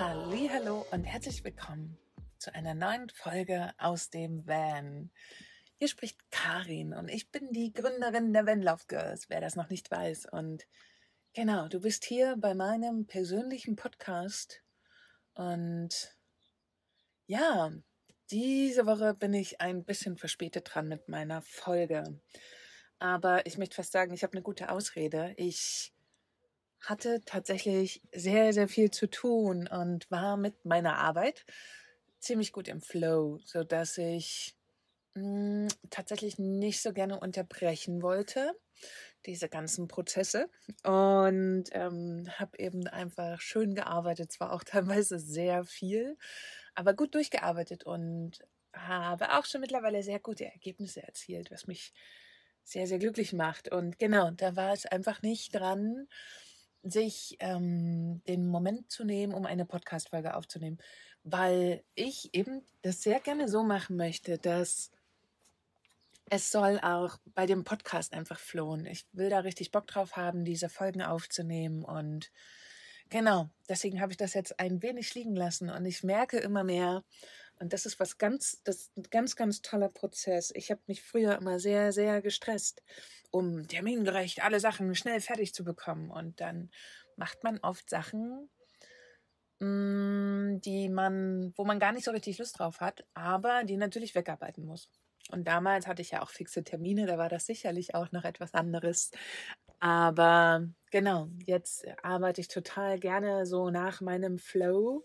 Hallo und herzlich willkommen zu einer neuen Folge aus dem Van. Hier spricht Karin und ich bin die Gründerin der Van Love Girls, wer das noch nicht weiß. Und genau, du bist hier bei meinem persönlichen Podcast. Und ja, diese Woche bin ich ein bisschen verspätet dran mit meiner Folge. Aber ich möchte fast sagen, ich habe eine gute Ausrede. Ich hatte tatsächlich sehr, sehr viel zu tun und war mit meiner Arbeit ziemlich gut im Flow, sodass ich mh, hm, tatsächlich nicht so gerne unterbrechen wollte, diese ganzen Prozesse. Und ähm, habe eben einfach schön gearbeitet, zwar auch teilweise sehr viel, aber gut durchgearbeitet und habe auch schon mittlerweile sehr gute Ergebnisse erzielt, was mich sehr, sehr glücklich macht. Und genau, da war es einfach nicht dran, sich ähm, den Moment zu nehmen, um eine Podcast-Folge aufzunehmen, weil ich eben das sehr gerne so machen möchte, dass es soll auch bei dem Podcast einfach flohen. Ich will da richtig Bock drauf haben, diese Folgen aufzunehmen und genau, deswegen habe ich das jetzt ein wenig liegen lassen und ich merke immer mehr, und das ist was ganz, das ist ein ganz, ganz toller Prozess. Ich habe mich früher immer sehr, sehr gestresst, um termingerecht alle Sachen schnell fertig zu bekommen. Und dann macht man oft Sachen, mm, die man, wo man gar nicht so richtig Lust drauf hat, aber die natürlich wegarbeiten muss. Und damals hatte ich ja auch fixe Termine, da war das sicherlich auch noch etwas anderes. Aber genau, jetzt arbeite ich total gerne so nach meinem Flow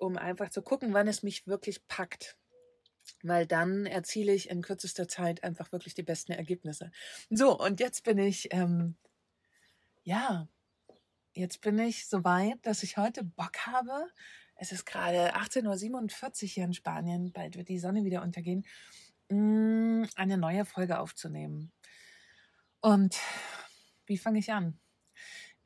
um einfach zu gucken, wann es mich wirklich packt. Weil dann erziele ich in kürzester Zeit einfach wirklich die besten Ergebnisse. So, und jetzt bin ich, ähm, ja, jetzt bin ich so weit, dass ich heute Bock habe. Es ist gerade 18.47 Uhr hier in Spanien, bald wird die Sonne wieder untergehen, mm, eine neue Folge aufzunehmen. Und wie fange ich an?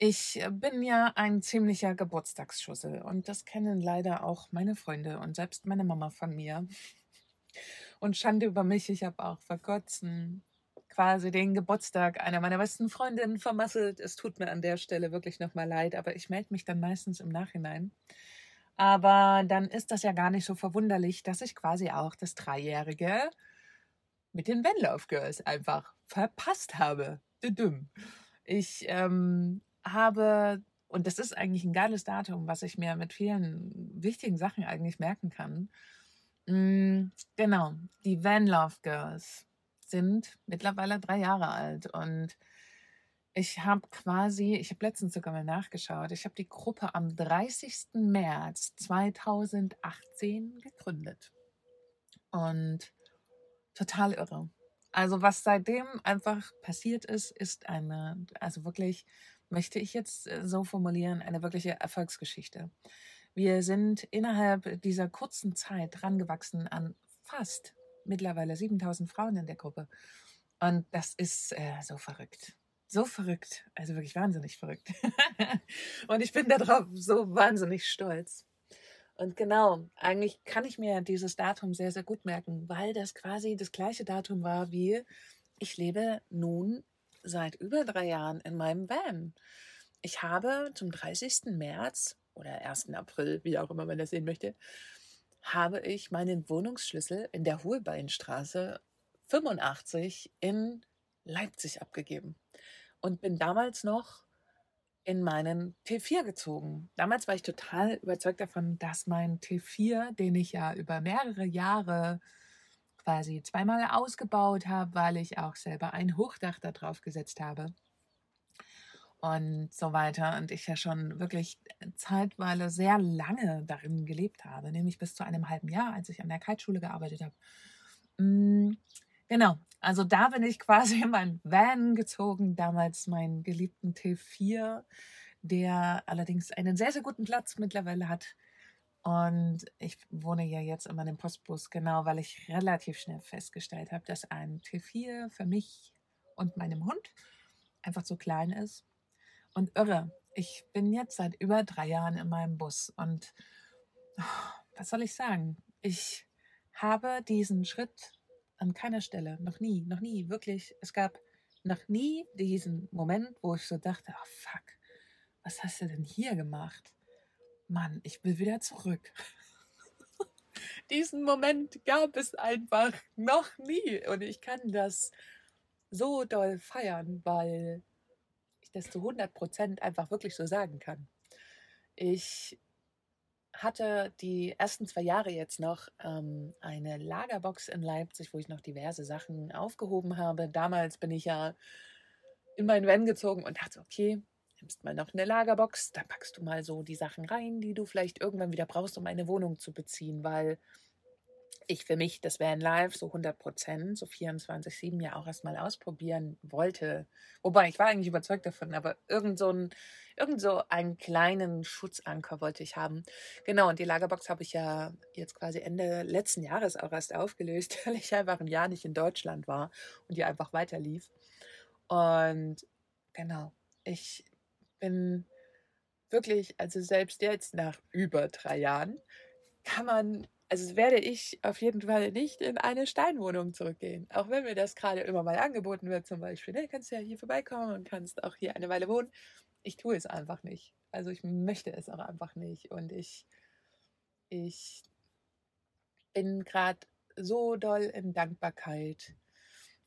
Ich äh, bin ja ein ziemlicher Geburtstagsschussel und das kennen leider auch meine Freunde und selbst meine Mama von mir. Und Schande über mich, ich habe auch vor kurzem quasi den Geburtstag einer meiner besten Freundinnen vermasselt. Es tut mir an der Stelle wirklich nochmal leid, aber ich melde mich dann meistens im Nachhinein. Aber dann ist das ja gar nicht so verwunderlich, dass ich quasi auch das Dreijährige mit den Vanlove Girls einfach verpasst habe. Ich ähm, habe, und das ist eigentlich ein geiles Datum, was ich mir mit vielen wichtigen Sachen eigentlich merken kann. Mm, genau, die Van Love Girls sind mittlerweile drei Jahre alt und ich habe quasi, ich habe letztens sogar mal nachgeschaut, ich habe die Gruppe am 30. März 2018 gegründet. Und total irre. Also was seitdem einfach passiert ist, ist eine, also wirklich möchte ich jetzt äh, so formulieren, eine wirkliche Erfolgsgeschichte. Wir sind innerhalb dieser kurzen Zeit rangewachsen an fast mittlerweile 7000 Frauen in der Gruppe. Und das ist äh, so verrückt. So verrückt. Also wirklich wahnsinnig verrückt. und ich bin darauf so wahnsinnig stolz. Und genau, eigentlich kann ich mir dieses Datum sehr, sehr gut merken, weil das quasi das gleiche Datum war wie ich lebe nun seit über drei Jahren in meinem Van. Ich habe zum 30. März oder 1. April, wie auch immer man das sehen möchte, habe ich meinen Wohnungsschlüssel in der Hohlbeinstraße 85 in Leipzig abgegeben und bin damals noch in meinen T4 gezogen. Damals war ich total überzeugt davon, dass mein T4, den ich ja über mehrere Jahre quasi zweimal ausgebaut habe, weil ich auch selber ein Hochdach da drauf gesetzt habe und so weiter. Und ich ja schon wirklich zeitweise sehr lange darin gelebt habe, nämlich bis zu einem halben Jahr, als ich an der Kiteschule gearbeitet habe. Mm, genau, also da bin ich quasi in meinen Van gezogen, damals meinen geliebten T4, der allerdings einen sehr, sehr guten Platz mittlerweile hat und ich wohne ja jetzt in meinem Postbus, genau, weil ich relativ schnell festgestellt habe, dass ein T4 für mich und meinem Hund einfach zu klein ist. Und irre, ich bin jetzt seit über drei Jahren in meinem Bus und oh, was soll ich sagen? Ich habe diesen Schritt an keiner Stelle, noch nie, noch nie, wirklich, es gab noch nie diesen Moment, wo ich so dachte, oh fuck, was hast du denn hier gemacht? Mann, ich will wieder zurück. Diesen Moment gab es einfach noch nie. Und ich kann das so doll feiern, weil ich das zu 100 Prozent einfach wirklich so sagen kann. Ich hatte die ersten zwei Jahre jetzt noch ähm, eine Lagerbox in Leipzig, wo ich noch diverse Sachen aufgehoben habe. Damals bin ich ja in meinen Van gezogen und dachte, okay, nimmst mal noch eine Lagerbox, da packst du mal so die Sachen rein, die du vielleicht irgendwann wieder brauchst, um eine Wohnung zu beziehen, weil ich für mich das Van Life so 100 Prozent, so 24-7 ja auch erstmal ausprobieren wollte. Wobei, ich war eigentlich überzeugt davon, aber irgend so, ein, irgend so einen kleinen Schutzanker wollte ich haben. Genau, und die Lagerbox habe ich ja jetzt quasi Ende letzten Jahres auch erst aufgelöst, weil ich einfach ein Jahr nicht in Deutschland war und die einfach weiter lief. Und genau, ich bin wirklich, also selbst jetzt nach über drei Jahren, kann man also werde ich auf jeden Fall nicht in eine Steinwohnung zurückgehen. Auch wenn mir das gerade immer mal angeboten wird, zum Beispiel, ne, kannst ja hier vorbeikommen und kannst auch hier eine Weile wohnen. Ich tue es einfach nicht. Also ich möchte es auch einfach nicht. Und ich, ich bin gerade so doll in Dankbarkeit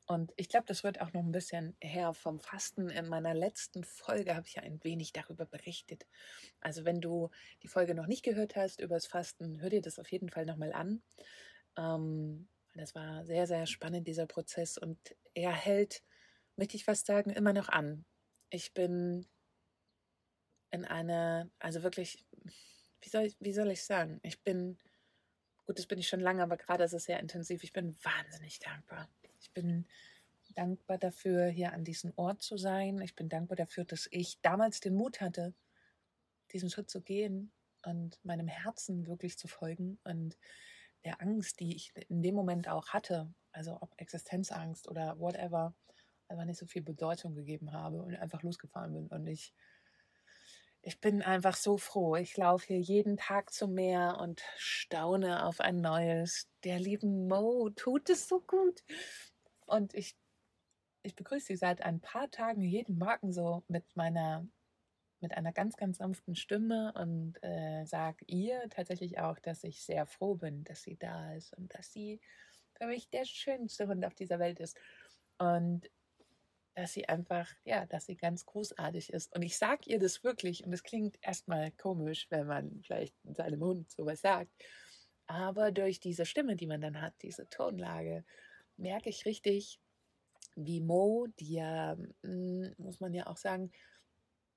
und ich glaube, das wird auch noch ein bisschen her vom Fasten. In meiner letzten Folge habe ich ja ein wenig darüber berichtet. Also wenn du die Folge noch nicht gehört hast über das Fasten, hör dir das auf jeden Fall nochmal an. Ähm, das war sehr, sehr spannend, dieser Prozess. Und er hält, möchte ich fast sagen, immer noch an. Ich bin in einer, also wirklich, wie soll ich, wie soll ich sagen? Ich bin, gut, das bin ich schon lange, aber gerade ist es sehr intensiv. Ich bin wahnsinnig dankbar. Ich bin dankbar dafür, hier an diesem Ort zu sein. Ich bin dankbar dafür, dass ich damals den Mut hatte, diesen Schritt zu gehen und meinem Herzen wirklich zu folgen und der Angst, die ich in dem Moment auch hatte, also ob Existenzangst oder whatever, einfach nicht so viel Bedeutung gegeben habe und einfach losgefahren bin. Und ich, ich bin einfach so froh. Ich laufe hier jeden Tag zum Meer und staune auf ein neues. Der lieben Mo tut es so gut. Und ich, ich begrüße sie seit ein paar Tagen jeden Morgen so mit meiner, mit einer ganz, ganz sanften Stimme und äh, sage ihr tatsächlich auch, dass ich sehr froh bin, dass sie da ist und dass sie für mich der schönste Hund auf dieser Welt ist. Und dass sie einfach, ja, dass sie ganz großartig ist. Und ich sage ihr das wirklich, und es klingt erstmal komisch, wenn man vielleicht seinem Hund sowas sagt, aber durch diese Stimme, die man dann hat, diese Tonlage, merke ich richtig, wie Mo, die ja, hm, muss man ja auch sagen,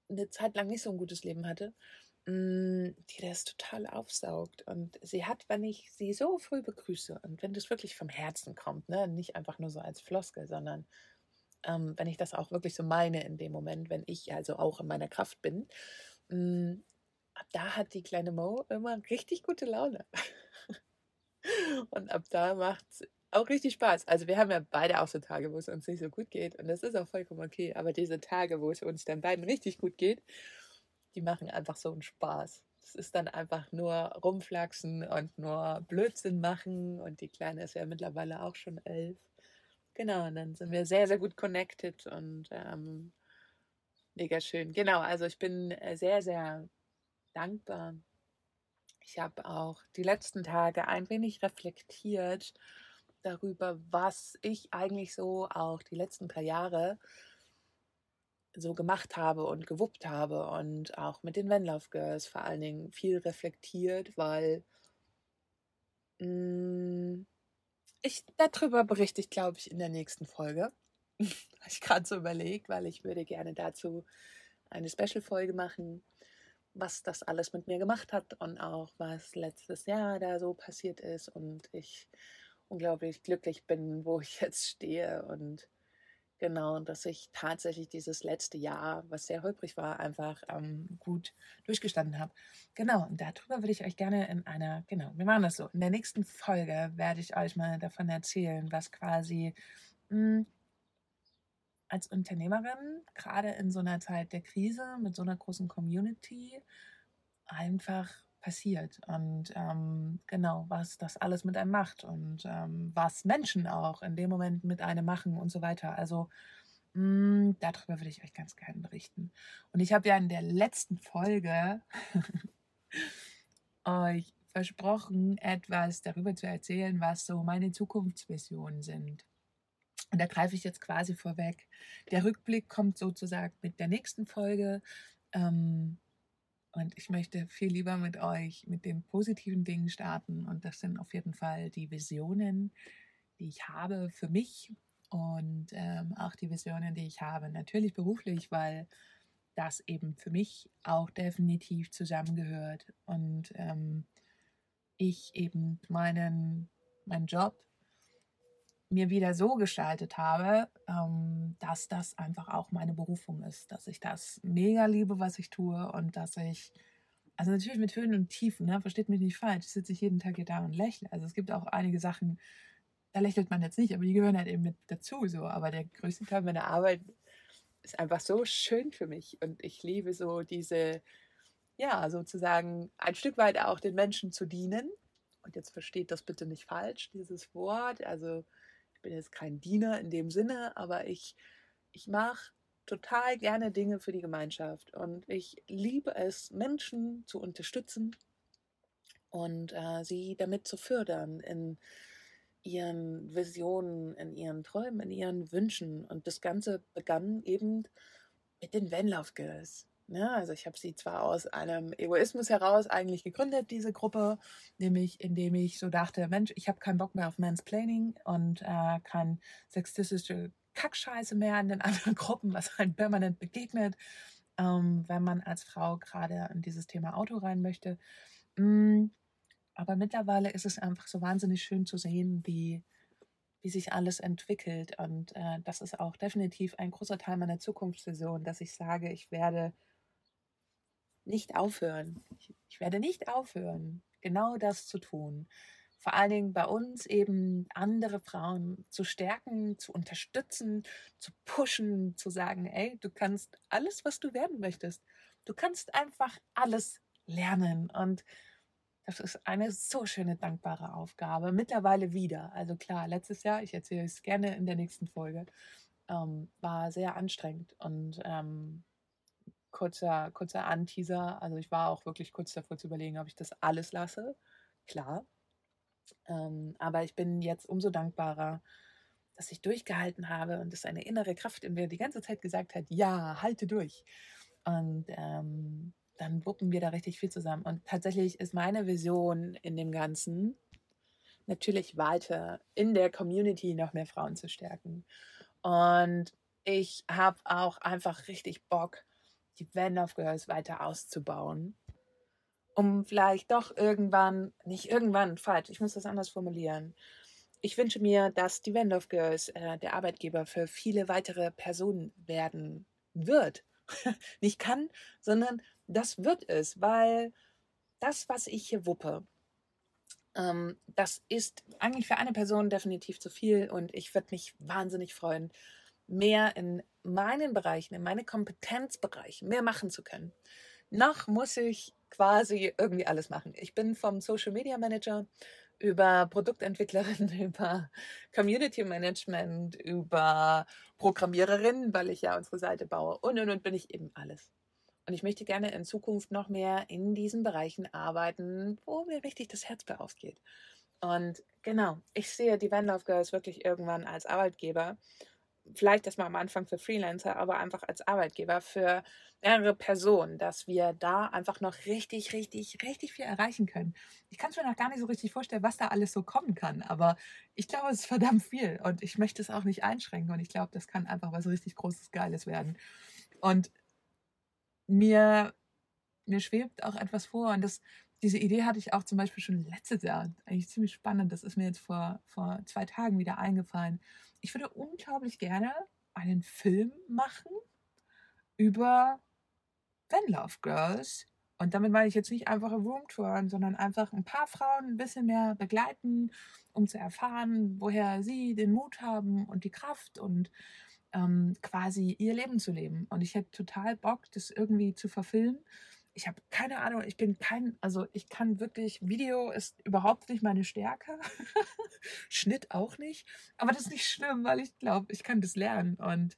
eine Zeit lang nicht so ein gutes Leben hatte, hm, die das total aufsaugt. Und sie hat, wenn ich sie so früh begrüße und wenn das wirklich vom Herzen kommt, ne, nicht einfach nur so als Floskel, sondern ähm, wenn ich das auch wirklich so meine in dem Moment, wenn ich also auch in meiner Kraft bin, mh, hm, ab da hat die kleine Mo immer richtig gute Laune. und ab da macht auch richtig Spaß. Also wir haben ja beide auch so Tage, wo es uns nicht so gut geht und das ist auch vollkommen okay. Aber diese Tage, wo es uns dann beiden richtig gut geht, die machen einfach so einen Spaß. Es ist dann einfach nur rumflaxen und nur Blödsinn machen und die Kleine ist ja mittlerweile auch schon elf. Genau, und dann sind wir sehr, sehr gut connected und ähm, mega schön. Genau, also ich bin äh, sehr, sehr dankbar. Ich habe auch die letzten Tage ein wenig reflektiert darüber, was ich eigentlich so auch die letzten drei Jahre so gemacht habe und gewuppt habe und auch mit den Vanlove Girls vor allen Dingen viel reflektiert, weil mh, mm, ich darüber berichte ich, glaube ich, in der nächsten Folge. Habe ich gerade so überlegt, weil ich würde gerne dazu eine Special-Folge machen, was das alles mit mir gemacht hat und auch was letztes Jahr da so passiert ist und ich unglaublich glücklich bin, wo ich jetzt stehe und genau, dass ich tatsächlich dieses letzte Jahr, was sehr holprig war, einfach ähm, gut durchgestanden habe. Genau, und darüber würde ich euch gerne in einer, genau, wir machen das so. In der nächsten Folge werde ich euch mal davon erzählen, was quasi mh, hm, als Unternehmerin, gerade in so einer Zeit der Krise mit so einer großen Community, einfach passiert und ähm, genau, was das alles mit einem macht und ähm, was Menschen auch in dem Moment mit einem machen und so weiter. Also mh, mm, darüber würde ich euch ganz gerne berichten. Und ich habe ja in der letzten Folge euch versprochen, etwas darüber zu erzählen, was so meine Zukunftsvisionen sind. Und da greife ich jetzt quasi vorweg. Der Rückblick kommt sozusagen mit der nächsten Folge. Ähm, und ich möchte viel lieber mit euch mit den positiven Dingen starten. Und das sind auf jeden Fall die Visionen, die ich habe für mich und ähm, auch die Visionen, die ich habe. Natürlich beruflich, weil das eben für mich auch definitiv zusammengehört. Und ähm, ich eben meinen, meinen Job mir wieder so gestaltet habe, ähm, dass das einfach auch meine Berufung ist, dass ich das mega liebe, was ich tue und dass ich, also natürlich mit Höhen und Tiefen, ne, versteht mich nicht falsch, sitze ich jeden Tag hier da und lächle. Also es gibt auch einige Sachen, da lächelt man jetzt nicht, aber die gehören halt eben mit dazu so. Aber der größte Teil meiner Arbeit ist einfach so schön für mich und ich liebe so diese, ja, sozusagen ein Stück weit auch den Menschen zu dienen. Und jetzt versteht das bitte nicht falsch, dieses Wort. Also ich bin jetzt kein Diener in dem Sinne, aber ich, ich mache total gerne Dinge für die Gemeinschaft und ich liebe es, Menschen zu unterstützen und äh, sie damit zu fördern in ihren Visionen, in ihren Träumen, in ihren Wünschen. Und das Ganze begann eben mit den Van Love Girls. Ja, ne? also ich habe sie zwar aus einem Egoismus heraus eigentlich gegründet, diese Gruppe, nämlich indem ich so dachte, Mensch, ich habe keinen Bock mehr auf Mansplaining und äh, kein sexistische Kackscheiße mehr in den anderen Gruppen, was halt permanent begegnet, ähm, wenn man als Frau gerade in dieses Thema Auto rein möchte. Mm, aber mittlerweile ist es einfach so wahnsinnig schön zu sehen, wie, wie sich alles entwickelt. Und äh, das ist auch definitiv ein großer Teil meiner Zukunftsvision, dass ich sage, ich werde nicht aufhören. Ich, ich werde nicht aufhören, genau das zu tun. Vor allen Dingen bei uns eben andere Frauen zu stärken, zu unterstützen, zu pushen, zu sagen, ey, du kannst alles, was du werden möchtest. Du kannst einfach alles lernen. Und das ist eine so schöne, dankbare Aufgabe. Mittlerweile wieder. Also klar, letztes Jahr, ich erzähle es gerne in der nächsten Folge, ähm, war sehr anstrengend. Und ähm, kurzer, kurzer Anteaser. Also ich war auch wirklich kurz davor zu überlegen, ob ich das alles lasse. Klar. Ähm, aber ich bin jetzt umso dankbarer, dass ich durchgehalten habe und dass eine innere Kraft in mir die ganze Zeit gesagt hat, ja, halte durch. Und ähm, dann wuppen wir da richtig viel zusammen. Und tatsächlich ist meine Vision in dem Ganzen natürlich weiter in der Community noch mehr Frauen zu stärken. Und ich habe auch einfach richtig Bock, die Van of Girls weiter auszubauen, um vielleicht doch irgendwann, nicht irgendwann, falsch, ich muss das anders formulieren. Ich wünsche mir, dass die Van of Girls äh, der Arbeitgeber für viele weitere Personen werden wird. nicht kann, sondern das wird es, weil das, was ich hier wuppe, ähm, das ist eigentlich für eine Person definitiv zu viel und ich würde mich wahnsinnig freuen, mehr in meinen Bereichen, in meine Kompetenzbereiche mehr machen zu können. Noch muss ich quasi irgendwie alles machen. Ich bin vom Social Media Manager über Produktentwicklerin, über Community Management, über Programmiererin, weil ich ja unsere Seite baue und und und bin ich eben alles. Und ich möchte gerne in Zukunft noch mehr in diesen Bereichen arbeiten, wo mir richtig das Herz bei aufgeht. Und genau, ich sehe die Van Love Girls wirklich irgendwann als Arbeitgeber vielleicht erstmal am Anfang für Freelancer, aber einfach als Arbeitgeber für mehrere Personen, dass wir da einfach noch richtig, richtig, richtig viel erreichen können. Ich kann es mir noch gar nicht so richtig vorstellen, was da alles so kommen kann, aber ich glaube, es ist verdammt viel und ich möchte es auch nicht einschränken und ich glaube, das kann einfach was richtig Großes, Geiles werden. Und mir, mir schwebt auch etwas vor und das, diese Idee hatte ich auch zum Beispiel schon letztes Jahr. Eigentlich ziemlich spannend. Das ist mir jetzt vor, vor zwei Tagen wieder eingefallen ich würde unglaublich gerne einen Film machen über Van Love Girls. Und damit meine ich jetzt nicht einfach Roomtouren, sondern einfach ein paar Frauen ein bisschen mehr begleiten, um zu erfahren, woher sie den Mut haben und die Kraft und ähm, quasi ihr Leben zu leben. Und ich hätte total Bock, das irgendwie zu verfilmen ich habe keine Ahnung, ich bin kein, also ich kann wirklich, Video ist überhaupt nicht meine Stärke. Schnitt auch nicht. Aber das ist nicht schlimm, weil ich glaube, ich kann das lernen. Und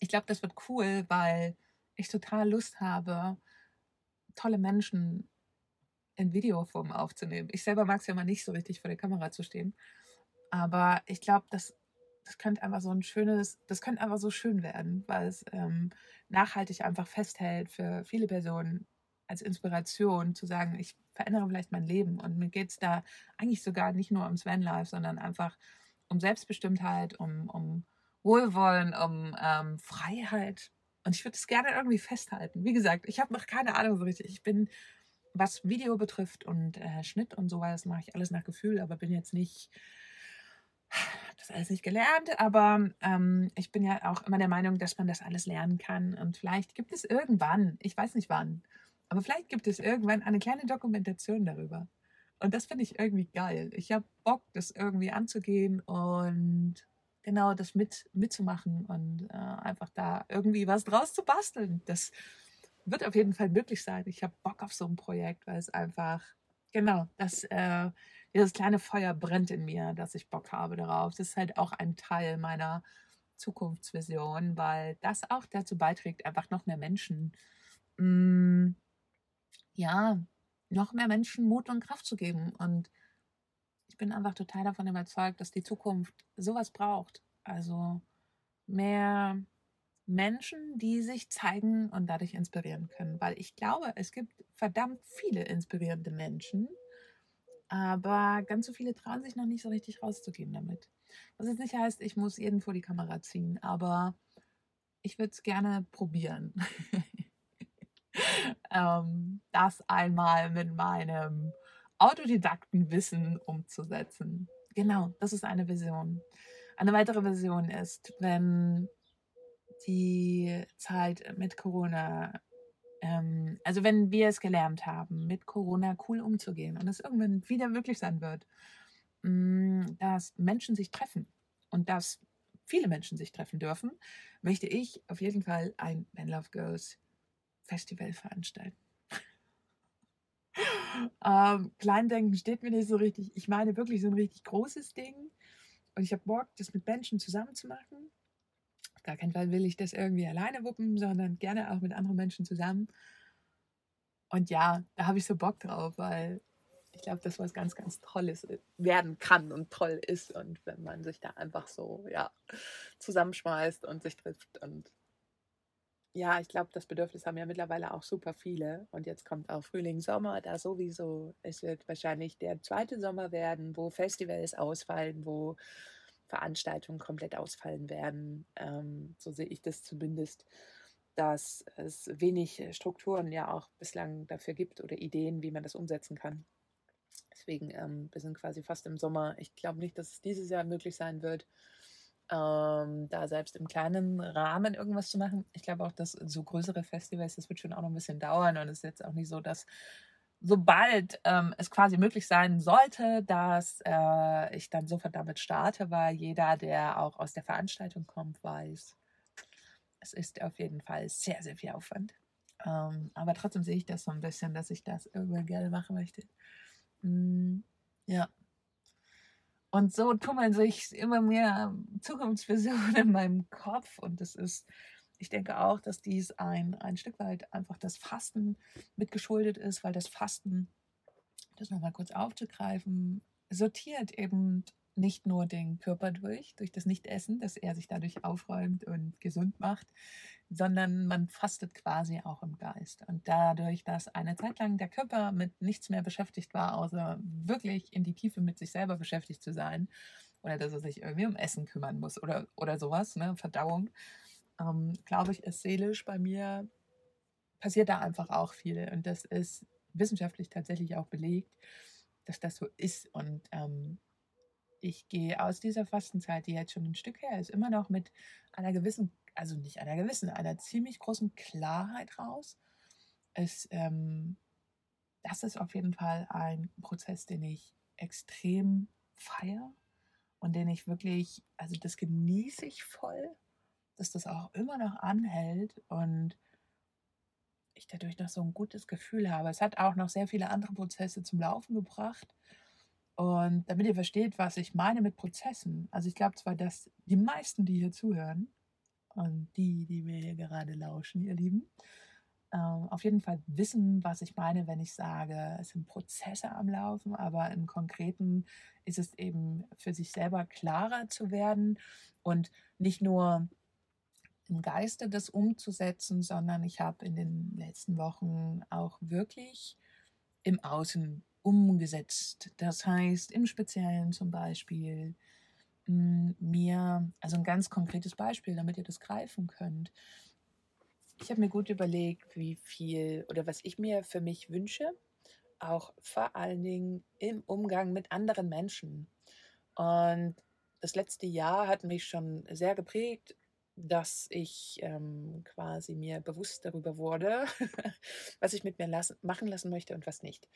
ich glaube, das wird cool, weil ich total Lust habe, tolle Menschen in Videoform aufzunehmen. Ich selber mag es ja mal nicht so richtig vor der Kamera zu stehen. Aber ich glaube, das, das könnte einfach so ein schönes, das könnte einfach so schön werden, weil es ähm, nachhaltig einfach festhält für viele Personen als Inspiration zu sagen, ich verändere vielleicht mein Leben. Und mir geht es da eigentlich sogar nicht nur ums Vanlife, sondern einfach um Selbstbestimmtheit, um, um Wohlwollen, um ähm, Freiheit. Und ich würde es gerne irgendwie festhalten. Wie gesagt, ich habe noch keine Ahnung so richtig. Ich bin, was Video betrifft und äh, Schnitt und so weiter, das mache ich alles nach Gefühl, aber bin jetzt nicht, habe das alles nicht gelernt, aber ähm, ich bin ja auch immer der Meinung, dass man das alles lernen kann. Und vielleicht gibt es irgendwann, ich weiß nicht wann, aber vielleicht gibt es irgendwann eine kleine Dokumentation darüber. Und das finde ich irgendwie geil. Ich habe Bock, das irgendwie anzugehen und genau das mit, mitzumachen und äh, einfach da irgendwie was draus zu basteln. Das wird auf jeden Fall möglich sein. Ich habe Bock auf so ein Projekt, weil es einfach, genau, das, äh, dieses kleine Feuer brennt in mir, dass ich Bock habe darauf. Das ist halt auch ein Teil meiner Zukunftsvision, weil das auch dazu beiträgt, einfach noch mehr Menschen, mh, mm, ja, noch mehr Menschen Mut und Kraft zu geben. Und ich bin einfach total davon überzeugt, dass die Zukunft sowas braucht. Also mehr Menschen, die sich zeigen und dadurch inspirieren können. Weil ich glaube, es gibt verdammt viele inspirierende Menschen, aber ganz so viele trauen sich noch nicht so richtig rauszugehen damit. Was jetzt nicht heißt, ich muss jeden vor die Kamera ziehen, aber ich würde es gerne probieren. ähm, das einmal mit meinem Autodidaktenwissen umzusetzen. Genau, das ist eine Vision. Eine weitere Vision ist, wenn die Zeit mit Corona, ähm, also wenn wir es gelernt haben, mit Corona cool umzugehen und es irgendwann wieder möglich sein wird, mh, mm, dass Menschen sich treffen und dass viele Menschen sich treffen dürfen, möchte ich auf jeden Fall ein Man Love Girls Festival veranstalten. ähm, Kleindenken steht mir nicht so richtig. Ich meine wirklich so ein richtig großes Ding. Und ich habe Bock, das mit Menschen zusammen zu machen. Gar keinen Fall will ich das irgendwie alleine wuppen, sondern gerne auch mit anderen Menschen zusammen. Und ja, da habe ich so Bock drauf, weil ich glaube, das was ganz, ganz Tolles werden kann und toll ist. Und wenn man sich da einfach so, ja, zusammenschmeißt und sich trifft und ja, ich glaube, das Bedürfnis haben ja mittlerweile auch super viele. Und jetzt kommt auch Frühling, Sommer, da sowieso. Es wird wahrscheinlich der zweite Sommer werden, wo Festivals ausfallen, wo Veranstaltungen komplett ausfallen werden. Ähm, so sehe ich das zumindest, dass es wenig Strukturen ja auch bislang dafür gibt oder Ideen, wie man das umsetzen kann. Deswegen, ähm, wir sind quasi fast im Sommer. Ich glaube nicht, dass es dieses Jahr möglich sein wird ähm, da selbst im kleinen Rahmen irgendwas zu machen. Ich glaube auch, dass so größere Festivals, das wird schon auch noch ein bisschen dauern und es ist jetzt auch nicht so, dass sobald ähm, es quasi möglich sein sollte, dass äh, ich dann sofort damit starte, weil jeder, der auch aus der Veranstaltung kommt, weiß, es ist auf jeden Fall sehr, sehr viel Aufwand. Ähm, aber trotzdem sehe ich das so ein bisschen, dass ich das irgendwann gerne machen möchte. Mm, ja. Und so tummeln sich immer mehr Zukunftsvisionen in meinem Kopf. Und das ist, ich denke auch, dass dies ein, ein Stück weit einfach das Fasten mitgeschuldet ist, weil das Fasten, das nochmal kurz aufzugreifen, sortiert eben nicht nur den Körper durch, durch das Nichtessen, dass er sich dadurch aufräumt und gesund macht, sondern man fastet quasi auch im Geist. Und dadurch, dass eine Zeit lang der Körper mit nichts mehr beschäftigt war, außer wirklich in die Tiefe mit sich selber beschäftigt zu sein, oder dass er sich irgendwie um Essen kümmern muss oder, oder sowas, ne, Verdauung, ähm, glaube ich, ist seelisch bei mir, passiert da einfach auch viel. Und das ist wissenschaftlich tatsächlich auch belegt, dass das so ist. Und ähm, ich gehe aus dieser Fastenzeit, die jetzt schon ein Stück her ist, immer noch mit einer gewissen also nicht einer gewissen, einer ziemlich großen Klarheit raus. Es, ähm, das ist auf jeden Fall ein Prozess, den ich extrem feiere und den ich wirklich, also das genieße ich voll, dass das auch immer noch anhält und ich dadurch noch so ein gutes Gefühl habe. Es hat auch noch sehr viele andere Prozesse zum Laufen gebracht. Und damit ihr versteht, was ich meine mit Prozessen, also ich glaube zwar, dass die meisten, die hier zuhören, und die, die mir hier gerade lauschen, ihr Lieben, äh, auf jeden Fall wissen, was ich meine, wenn ich sage, es sind Prozesse am Laufen, aber im Konkreten ist es eben für sich selber klarer zu werden und nicht nur im Geiste das umzusetzen, sondern ich habe in den letzten Wochen auch wirklich im Außen umgesetzt. Das heißt, im Speziellen zum Beispiel hm, mir, also ein ganz konkretes Beispiel, damit ihr das greifen könnt. Ich habe mir gut überlegt, wie viel oder was ich mir für mich wünsche, auch vor allen Dingen im Umgang mit anderen Menschen. Und das letzte Jahr hat mich schon sehr geprägt, dass ich ähm, quasi mir bewusst darüber wurde, was ich mit mir lassen, machen lassen möchte und was nicht.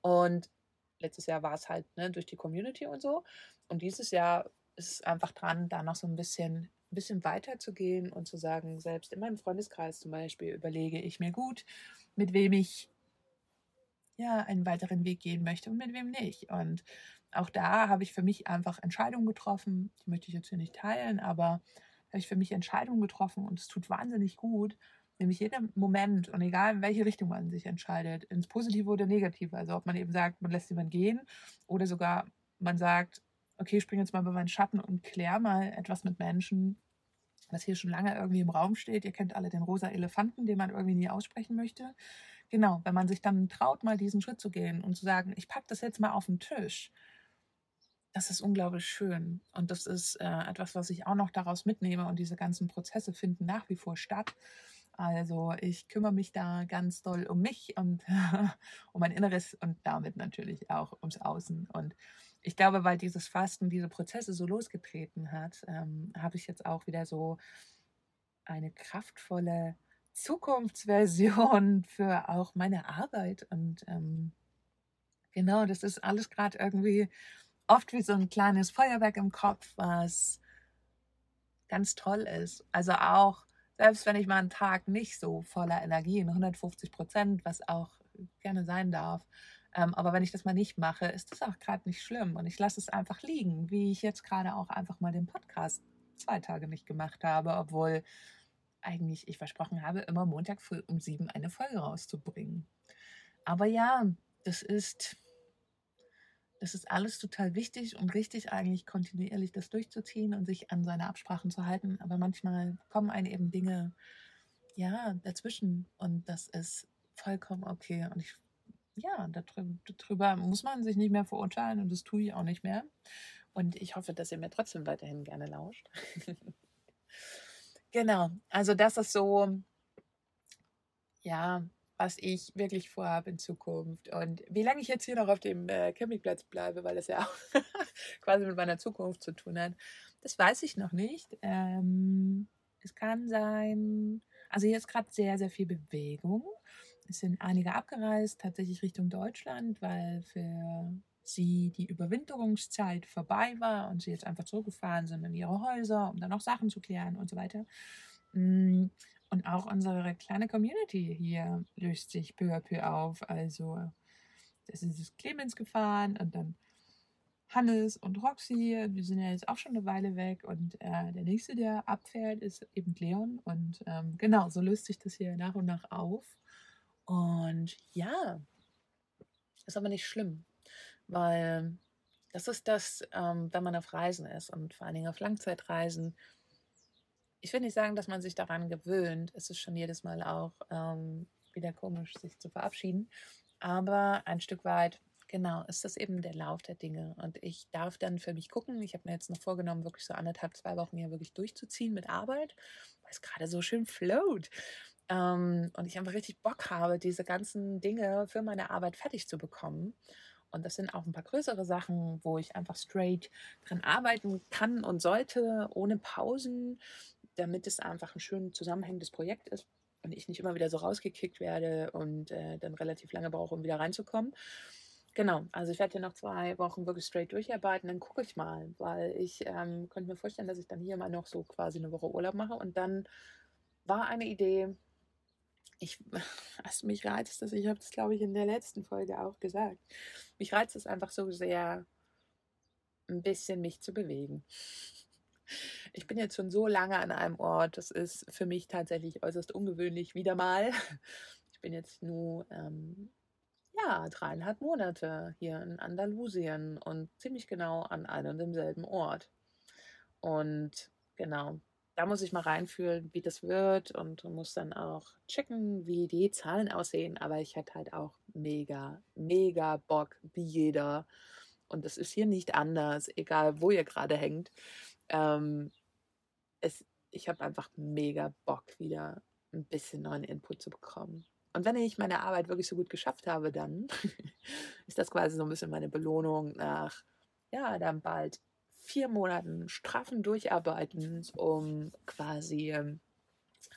Und letztes Jahr war es halt ne, durch die Community und so. Und dieses Jahr ist es einfach dran, da noch so ein bisschen, bisschen weiter zu gehen und zu sagen, selbst in meinem Freundeskreis zum Beispiel überlege ich mir gut, mit wem ich ja einen weiteren Weg gehen möchte und mit wem nicht. Und auch da habe ich für mich einfach Entscheidungen getroffen, die möchte ich jetzt hier nicht teilen, aber habe ich für mich Entscheidungen getroffen und es tut wahnsinnig gut, nämlich jeder Moment und egal in welche Richtung man sich entscheidet, ins Positive oder Negative, also ob man eben sagt, man lässt jemanden gehen oder sogar man sagt, okay, ich springe jetzt mal über meinen Schatten und klär mal etwas mit Menschen, was hier schon lange irgendwie im Raum steht. Ihr kennt alle den rosa Elefanten, den man irgendwie nie aussprechen möchte. Genau, wenn man sich dann traut, mal diesen Schritt zu gehen und zu sagen, ich packe das jetzt mal auf den Tisch das ist unglaublich schön. Und das ist äh, etwas, was ich auch noch daraus mitnehme. Und diese ganzen Prozesse finden nach wie vor statt. Also ich kümmere mich da ganz doll um mich und um mein Inneres und damit natürlich auch ums Außen. Und ich glaube, weil dieses Fasten diese Prozesse so losgetreten hat, ähm, habe ich jetzt auch wieder so eine kraftvolle Zukunftsversion für auch meine Arbeit. Und ähm, genau, das ist alles gerade irgendwie oft wie so ein kleines Feuerwerk im Kopf, was ganz toll ist. Also auch, selbst wenn ich mal einen Tag nicht so voller Energie, in 150 Prozent, was auch gerne sein darf, ähm, aber wenn ich das mal nicht mache, ist das auch gerade nicht schlimm. Und ich lasse es einfach liegen, wie ich jetzt gerade auch einfach mal den Podcast zwei Tage nicht gemacht habe, obwohl eigentlich ich versprochen habe, immer Montag früh um sieben eine Folge rauszubringen. Aber ja, das ist es ist alles total wichtig und richtig, eigentlich kontinuierlich das durchzuziehen und sich an seine Absprachen zu halten. Aber manchmal kommen einem eben Dinge, ja, dazwischen und das ist vollkommen okay. Und ich, ja, darüber muss man sich nicht mehr verurteilen und das tue ich auch nicht mehr. Und ich hoffe, dass ihr mir trotzdem weiterhin gerne lauscht. genau, also das ist so, ja, was ich wirklich vorhabe in Zukunft. Und wie lange ich jetzt hier noch auf dem äh, Campingplatz bleibe, weil das ja auch quasi mit meiner Zukunft zu tun hat, das weiß ich noch nicht. Ähm, es kann sein, also hier ist gerade sehr, sehr viel Bewegung. Es sind einige abgereist, tatsächlich Richtung Deutschland, weil für sie die Überwinterungszeit vorbei war und sie jetzt einfach zurückgefahren sind in ihre Häuser, um dann noch Sachen zu klären und so weiter. Und auch unsere kleine Community hier löst sich peu à peu auf. Also, das ist das Clemens gefahren und dann Hannes und Roxy. Wir sind ja jetzt auch schon eine Weile weg. Und äh, der nächste, der abfährt, ist eben Leon. Und ähm, genau, so löst sich das hier nach und nach auf. Und ja, ist aber nicht schlimm, weil das ist das, ähm, wenn man auf Reisen ist und vor allen Dingen auf Langzeitreisen ich will nicht sagen, dass man sich daran gewöhnt. Es ist schon jedes Mal auch ähm, wieder komisch, sich zu verabschieden. Aber ein Stück weit, genau, ist das eben der Lauf der Dinge. Und ich darf dann für mich gucken. Ich habe mir jetzt noch vorgenommen, wirklich so anderthalb, zwei Wochen hier wirklich durchzuziehen mit Arbeit, weil es gerade so schön float. Ähm, und ich einfach richtig Bock habe, diese ganzen Dinge für meine Arbeit fertig zu bekommen. Und das sind auch ein paar größere Sachen, wo ich einfach straight dran arbeiten kann und sollte, ohne Pausen damit es einfach ein schön zusammenhängendes Projekt ist und ich nicht immer wieder so rausgekickt werde und äh, dann relativ lange brauche, um wieder reinzukommen. Genau, also ich werde hier noch zwei Wochen wirklich straight durcharbeiten, dann gucke ich mal, weil ich ähm, könnte mir vorstellen, dass ich dann hier mal noch so quasi eine Woche Urlaub mache und dann war eine Idee, ich, was mich reizt das, ich habe das glaube ich in der letzten Folge auch gesagt, mich reizt es einfach so sehr, ein bisschen mich zu bewegen. Ich bin jetzt schon so lange an einem Ort. Das ist für mich tatsächlich äußerst ungewöhnlich wieder mal. bin jetzt nur ähm, ja, dreieinhalb Monate hier in Andalusien und ziemlich genau an einem und demselben Ort. Und genau, da muss ich mal reinfühlen, wie das wird und muss dann auch checken, wie die Zahlen aussehen. Aber ich hätte halt auch mega, mega Bock, wie jeder. Und das ist hier nicht anders, egal wo ihr gerade hängt. Ähm, es, ich habe einfach mega Bock, wieder ein bisschen neuen Input zu bekommen. Und wenn ich meine Arbeit wirklich so gut geschafft habe, dann ist das quasi so ein bisschen meine Belohnung nach, ja, dann bald vier Monaten straffen Durcharbeitens, um quasi ähm,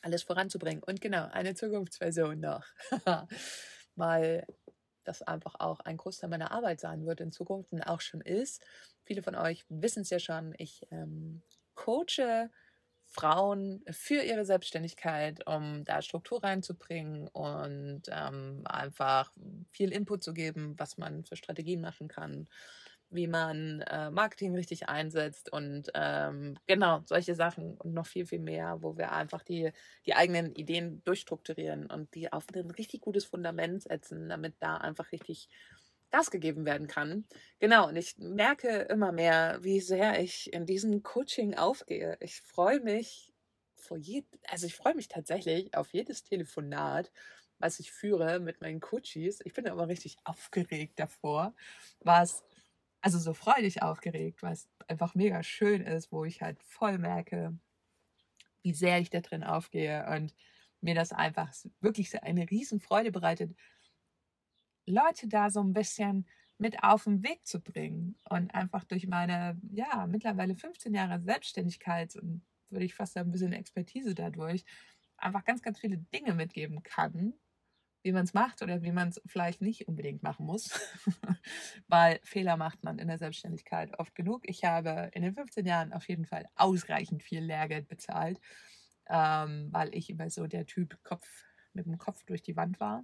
alles voranzubringen. Und genau, eine Zukunftsversion noch. Weil das einfach auch ein Großteil meiner Arbeit sein wird in Zukunft und auch schon ist. Viele von euch wissen es ja schon, ich ähm, coache Frauen für ihre Selbstständigkeit, um da Struktur reinzubringen und ähm, einfach viel Input zu geben, was man für Strategien machen kann, wie man äh, Marketing richtig einsetzt und ähm, genau solche Sachen und noch viel, viel mehr, wo wir einfach die, die eigenen Ideen durchstrukturieren und die auf ein richtig gutes Fundament setzen, damit da einfach richtig Gas gegeben werden kann. Genau, und ich merke immer mehr, wie sehr ich in diesem Coaching aufgehe. Ich freue mich vor jed also ich freue mich tatsächlich auf jedes Telefonat, was ich führe mit meinen Coaches. Ich bin aber richtig aufgeregt davor, was also so freudig aufgeregt, was einfach mega schön ist, wo ich halt voll merke, wie sehr ich da drin aufgehe und mir das einfach wirklich eine Riesenfreude bereitet, Leute da so ein bisschen mit auf den Weg zu bringen und einfach durch meine, ja, mittlerweile 15 Jahre Selbstständigkeit und würde ich fast sagen, ein bisschen Expertise dadurch, einfach ganz, ganz viele Dinge mitgeben kann, wie man es macht oder wie man es vielleicht nicht unbedingt machen muss, weil Fehler macht man in der Selbstständigkeit oft genug. Ich habe in den 15 Jahren auf jeden Fall ausreichend viel Lehrgeld bezahlt, ähm, weil ich immer so der Typ Kopf mit dem Kopf durch die Wand war.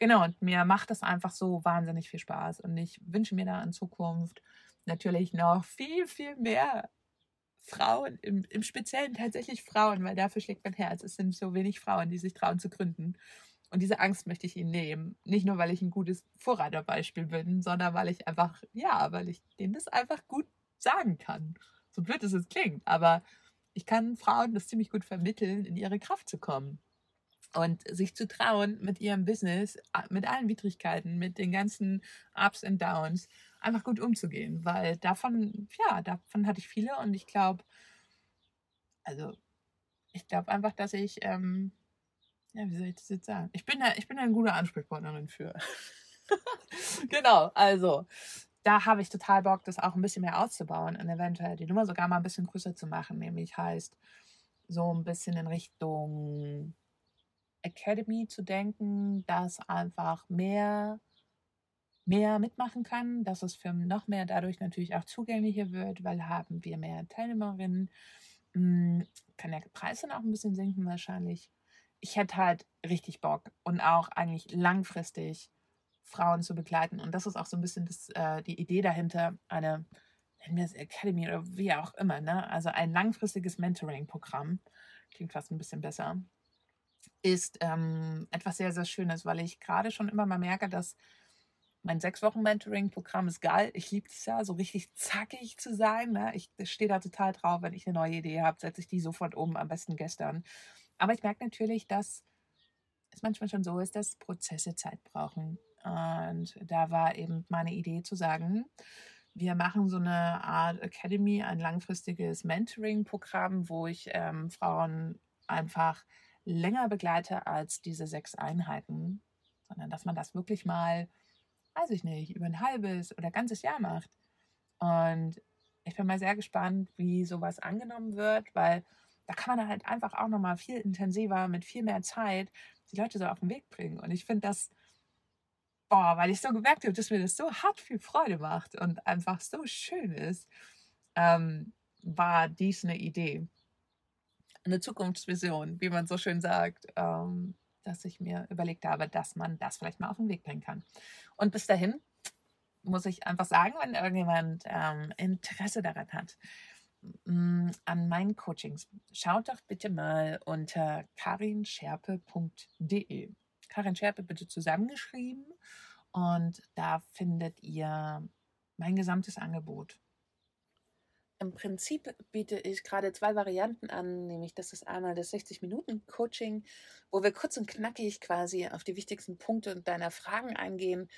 Genau, und mir macht das einfach so wahnsinnig viel Spaß. Und ich wünsche mir da in Zukunft natürlich noch viel, viel mehr Frauen, im, im Speziellen tatsächlich Frauen, weil dafür schlägt mein Herz. Es sind so wenig Frauen, die sich trauen zu gründen. Und diese Angst möchte ich ihnen nehmen. Nicht nur, weil ich ein gutes Vorreiterbeispiel bin, sondern weil ich einfach, ja, weil ich denen das einfach gut sagen kann. So blöd es es klingt, aber ich kann Frauen das ziemlich gut vermitteln, in ihre Kraft zu kommen und sich zu trauen, mit ihrem Business, mit allen Widrigkeiten, mit den ganzen Ups und Downs, einfach gut umzugehen, weil davon, ja, davon hatte ich viele und ich glaube, also ich glaube einfach, dass ich, ähm, ja, wie soll ich das jetzt sagen? Ich bin ich bin eine gute Ansprechpartnerin für. genau, also da habe ich total Bock, das auch ein bisschen mehr auszubauen und eventuell die Nummer sogar mal ein bisschen größer zu machen, nämlich heißt so ein bisschen in Richtung Academy zu denken, dass einfach mehr, mehr mitmachen kann, dass es für noch mehr dadurch natürlich auch zugänglicher wird, weil haben wir mehr Teilnehmerinnen, hm, kann der Preis dann auch ein bisschen sinken wahrscheinlich. Ich hätte halt richtig Bock und auch eigentlich langfristig Frauen zu begleiten. Und das ist auch so ein bisschen das, äh, die Idee dahinter, eine, nennen wir es Academy oder wie auch immer, ne? Also ein langfristiges Mentoring-Programm. Klingt fast ein bisschen besser ist ähm, etwas sehr, sehr Schönes, weil ich gerade schon immer mal merke, dass mein sechs Wochen Mentoring-Programm ist geil. Ich liebe es ja, so richtig zackig zu sein. Ne? Ich stehe da total drauf. Wenn ich eine neue Idee habe, setze ich die sofort um, am besten gestern. Aber ich merke natürlich, dass es manchmal schon so ist, dass Prozesse Zeit brauchen. Und da war eben meine Idee zu sagen, wir machen so eine Art Academy, ein langfristiges Mentoring-Programm, wo ich ähm, Frauen einfach länger begleite als diese sechs Einheiten, sondern dass man das wirklich mal, weiß ich nicht, über ein halbes oder ganzes Jahr macht. Und ich bin mal sehr gespannt, wie sowas angenommen wird, weil da kann man halt einfach auch nochmal viel intensiver, mit viel mehr Zeit die Leute so auf den Weg bringen. Und ich finde das, boah, weil ich so gemerkt habe, dass mir das so hart viel Freude macht und einfach so schön ist, ähm, war dies eine Idee eine Zukunftsvision, wie man so schön sagt, ähm, dass ich mir überlegt habe, dass man das vielleicht mal auf den Weg bringen kann. Und bis dahin muss ich einfach sagen, wenn irgendjemand ähm, Interesse daran hat, mh, mm, an meinen Coachings, schaut doch bitte mal unter karinscherpe.de. Karin Scherpe bitte zusammengeschrieben. Und da findet ihr mein gesamtes Angebot. Im Prinzip biete ich gerade zwei Varianten an, nämlich das ist einmal das 60-Minuten-Coaching, wo wir kurz und knackig quasi auf die wichtigsten Punkte deiner Fragen eingehen.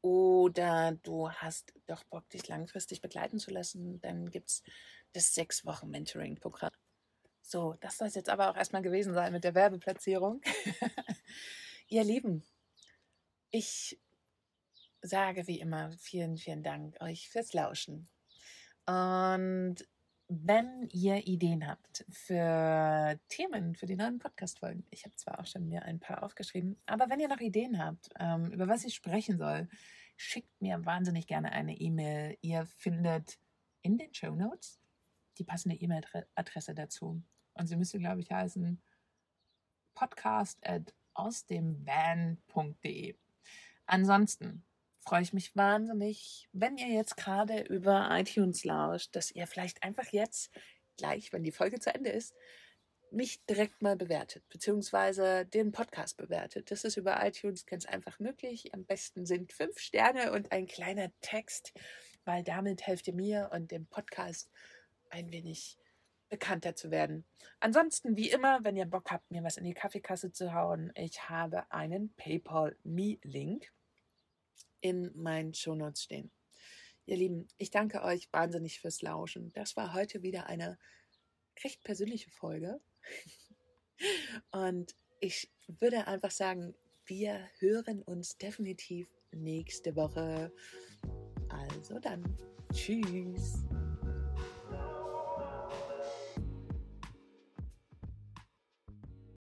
Oder du hast doch Bock, dich langfristig begleiten zu lassen, dann gibt es das sechs Wochen Mentoring-Programm. So, das soll es jetzt aber auch erstmal gewesen sein mit der Werbeplatzierung. Ihr Lieben, ich sage wie immer vielen, vielen Dank euch fürs Lauschen. Und wenn ihr Ideen habt für Themen für die neuen Podcast-Folgen, ich habe zwar auch schon mir ein paar aufgeschrieben, aber wenn ihr noch Ideen habt, ähm, über was ich sprechen soll, schickt mir wahnsinnig gerne eine E-Mail. Ihr findet in den Show Notes die passende E-Mail-Adresse dazu. Und sie müsste, glaube ich, heißen podcast at ausdemvan.de. Ansonsten freue ich mich wahnsinnig, wenn ihr jetzt gerade über iTunes lauscht, dass ihr vielleicht einfach jetzt gleich, wenn die Folge zu Ende ist, mich direkt mal bewertet, beziehungsweise den Podcast bewertet. Das ist über iTunes ganz einfach möglich. Am besten sind fünf Sterne und ein kleiner Text, weil damit helft ihr mir und dem Podcast ein wenig bekannter zu werden. Ansonsten, wie immer, wenn ihr Bock habt, mir was in die Kaffeekasse zu hauen, ich habe einen PayPal-Me-Link in meinen Shownotes stehen. Ihr Lieben, ich danke euch wahnsinnig fürs Lauschen. Das war heute wieder eine recht persönliche Folge. Und ich würde einfach sagen, wir hören uns definitiv nächste Woche. Also dann, tschüss.